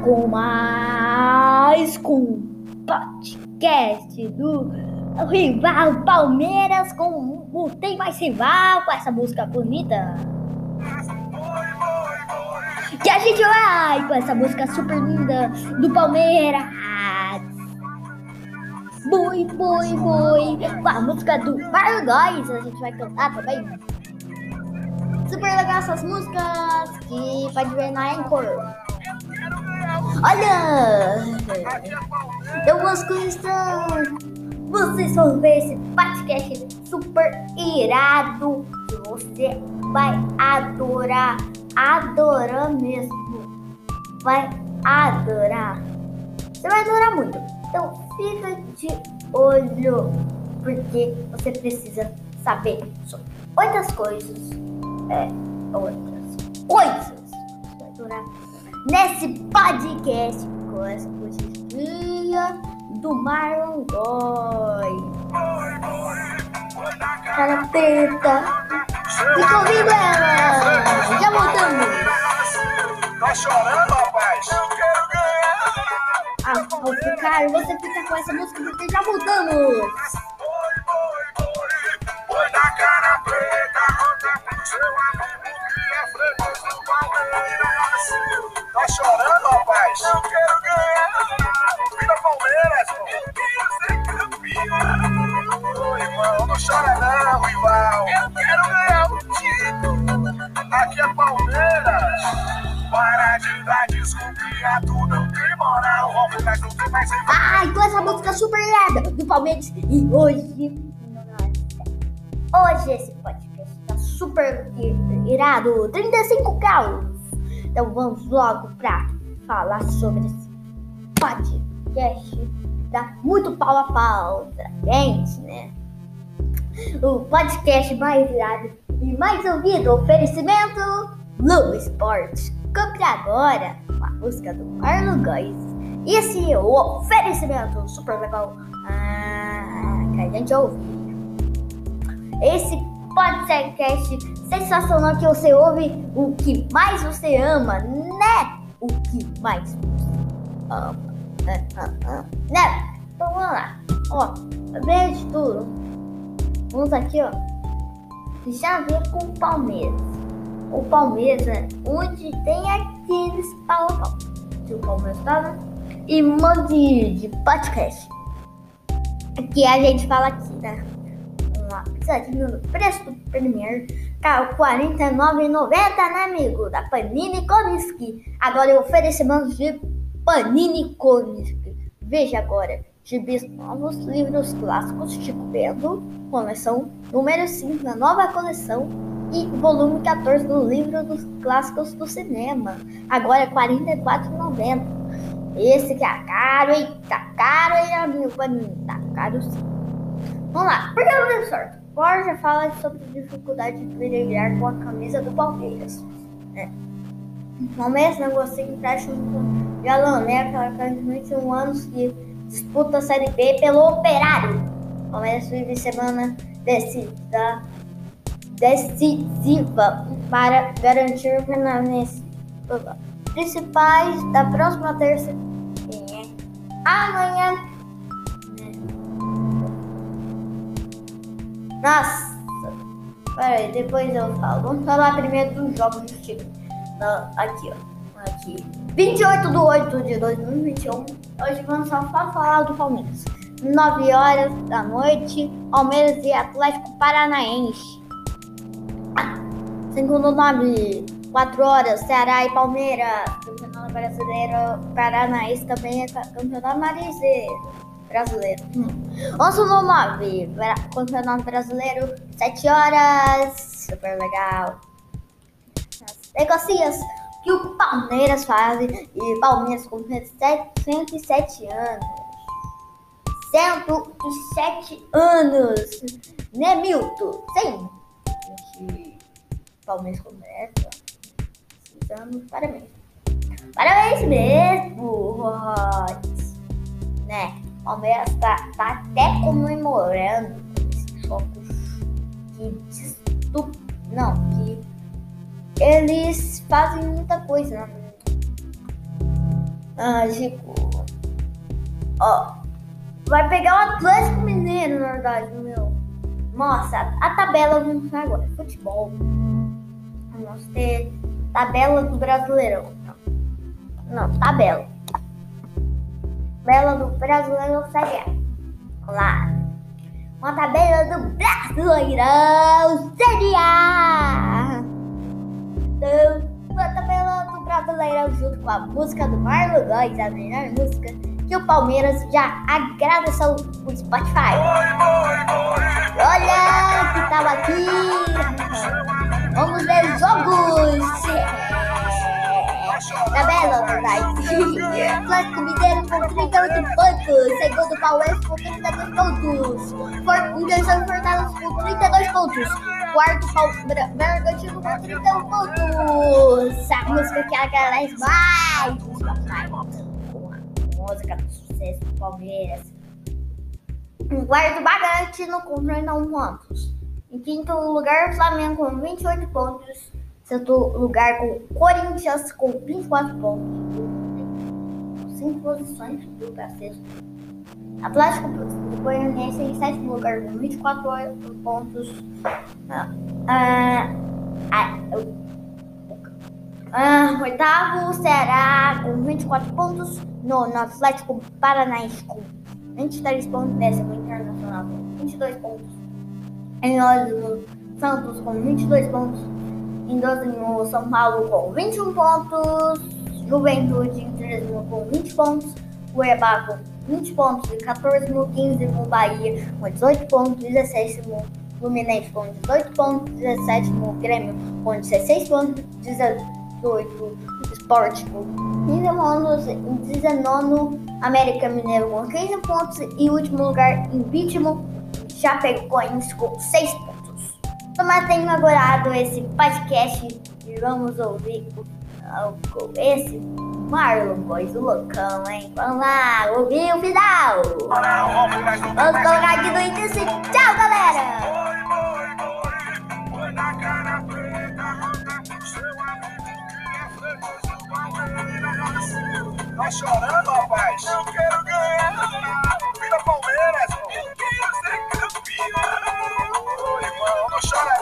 com mais com podcast do rival Palmeiras com o Tem Mais Rival com essa música bonita. Que a gente vai com essa música super linda do Palmeiras. Boi, boi, boi. Com a música do Mario Góes a gente vai cantar também. Super legal essas músicas que pode ver na Anchor. Olha! Eu gosto disso. Vocês vão ver esse podcast super irado você vai adorar. Adorar mesmo. Vai adorar. Você vai adorar muito. Então fica de olho, porque você precisa saber sobre outras coisas. É, outras coisas. Você vai adorar nesse podcast com essa poesia do Marlon Goy. Cara preta. E convido ela. Já voltamos. Tá chorando, rapaz? Ah, ao ficar, você fica com essa música porque já voltamos. Aqui é Palmeiras. Para de dar desculpa a tu não tem moral. Mas não tem mais com essa música super irada do Palmeiras. E hoje. Hoje esse podcast tá super irado. 35 graus. Então vamos logo pra falar sobre esse podcast. Dá muito pau a pau pra gente, né? O podcast mais irado e mais ouvido. Oferecimento Globo Esporte. Compre agora a música do Marlon Góes. Esse é o oferecimento super legal ah, que a gente ouve. Esse podcast sensacional que você ouve o que mais você ama, né? O que mais você ama. Né? Então vamos lá. Ó, primeiro de tudo, vamos aqui, ó. Já a ver com o Palmeiras. O Palmeiras é onde tem aqueles pau a pau. Se o Palmeiras tava. E um monte de, podcast. Que a gente fala aqui, né? Vamos lá. No preço do Premier. Tá R$ 49,90, né, amigo? Da Panini Comics. Agora eu oferecimento de Panini Comics. Veja agora. Gibis novos, livros clássicos, Chico Bento, coleção número 5 da nova coleção e volume 14 do livro dos clássicos do cinema. Agora é R$ 44,90. Esse que é caro, hein? Tá caro, hein, amigo? Panini? Tá caro sim. Vamos lá, por que não deu certo? Borja fala sobre dificuldade de brilhar com a camisa do Palmeiras. É. Palmeiras negociou empréstimo com né? Aquela cara de 21 anos que disputa a Série B pelo Operário. O Palmeiras semana decisiva, decisiva para garantir o permanência. Principais da próxima terça. É? Amanhã. Nossa! Peraí, depois eu falo. Vamos falar primeiro dos jogos do time. Aqui, ó. Aqui. 28 de 8 de 2021. Hoje vamos só falar do Palmeiras. 9 horas da noite, Palmeiras e Atlético Paranaense. Segundo nome, 4 horas, Ceará e Palmeiras. Campeonato Brasileiro Paranaense também é campeonato marizeiro brasileiro. Hum. 11 no 9, Bra- Campeonato Brasileiro, 7 horas. Super legal. As negocias que o Palmeiras faz e Palmeiras com 107 anos. 107 anos, né, Milton? Sim. Gente, Palmeiras completa. Anos, parabéns. Parabéns mesmo, Rods. Né? Palmeiras tá, tá até comemorando esses jogos que destu... não, eles fazem muita coisa. né? Ah, tipo. Ó. Vai pegar o Atlético Mineiro, na verdade, meu. Nossa, a tabela vamos agora. Futebol. Vamos ter tabela do Brasileirão. Não, não tabela. Tabela do Brasileirão Série A. Vamos lá. Uma tabela do Brasileirão Série A. Brasileirão junto com a música do Marlon Góes, a melhor música que o Palmeiras já agradeceu o Spotify. Olha que tava aqui. Vamos ver os jogos. Tabela, verdade. Atlético Mineiro com 38 pontos. Segundo Palmeiras com 32 pontos. For, em terceiro Fortaleza com 32 pontos. Quarto Palmeiras Bragantino com 31 pontos. A música que agradece mais o Spotify música do sucesso do Palmeiras. Em quarto, Bragantino com 31 pontos. Em quinto lugar, Flamengo com 28 pontos. Sexto lugar, com Corinthians com 24 pontos. Cinco posições do sexto. Atlético Goianiense em sétimo lugar com 24 pontos. Ah, ah, ah, oitavo, Ceará com 24 pontos. Nono, Atlético Paranaense com 23 pontos. Décimo, Internacional com 22 pontos. Em décimo, Santos com 22 pontos. Em décimo, São Paulo com 21 pontos. Juventude em décimo com 20 pontos. Cuiabá com 20 pontos. Em 14, 15, Bahia com 18 pontos. 16, Fluminense com 18 pontos. 17, Grêmio com 16 pontos. 18, 18, Sport com 15 pontos, em 19 América Mineiro com 15 pontos e último lugar em ritmo Chapecoense com 6 pontos. Que tenham adorado esse podcast e vamos ouvir esse Marlon Boys, o loucão, hein? Vamos lá, ouvir o final! Vamos colocar aqui no início. Tchau, galera! Tá chorando, rapaz? Eu quero ganhar. Vira Palmeiras. Eu quero ser campeão. Irmão, não chora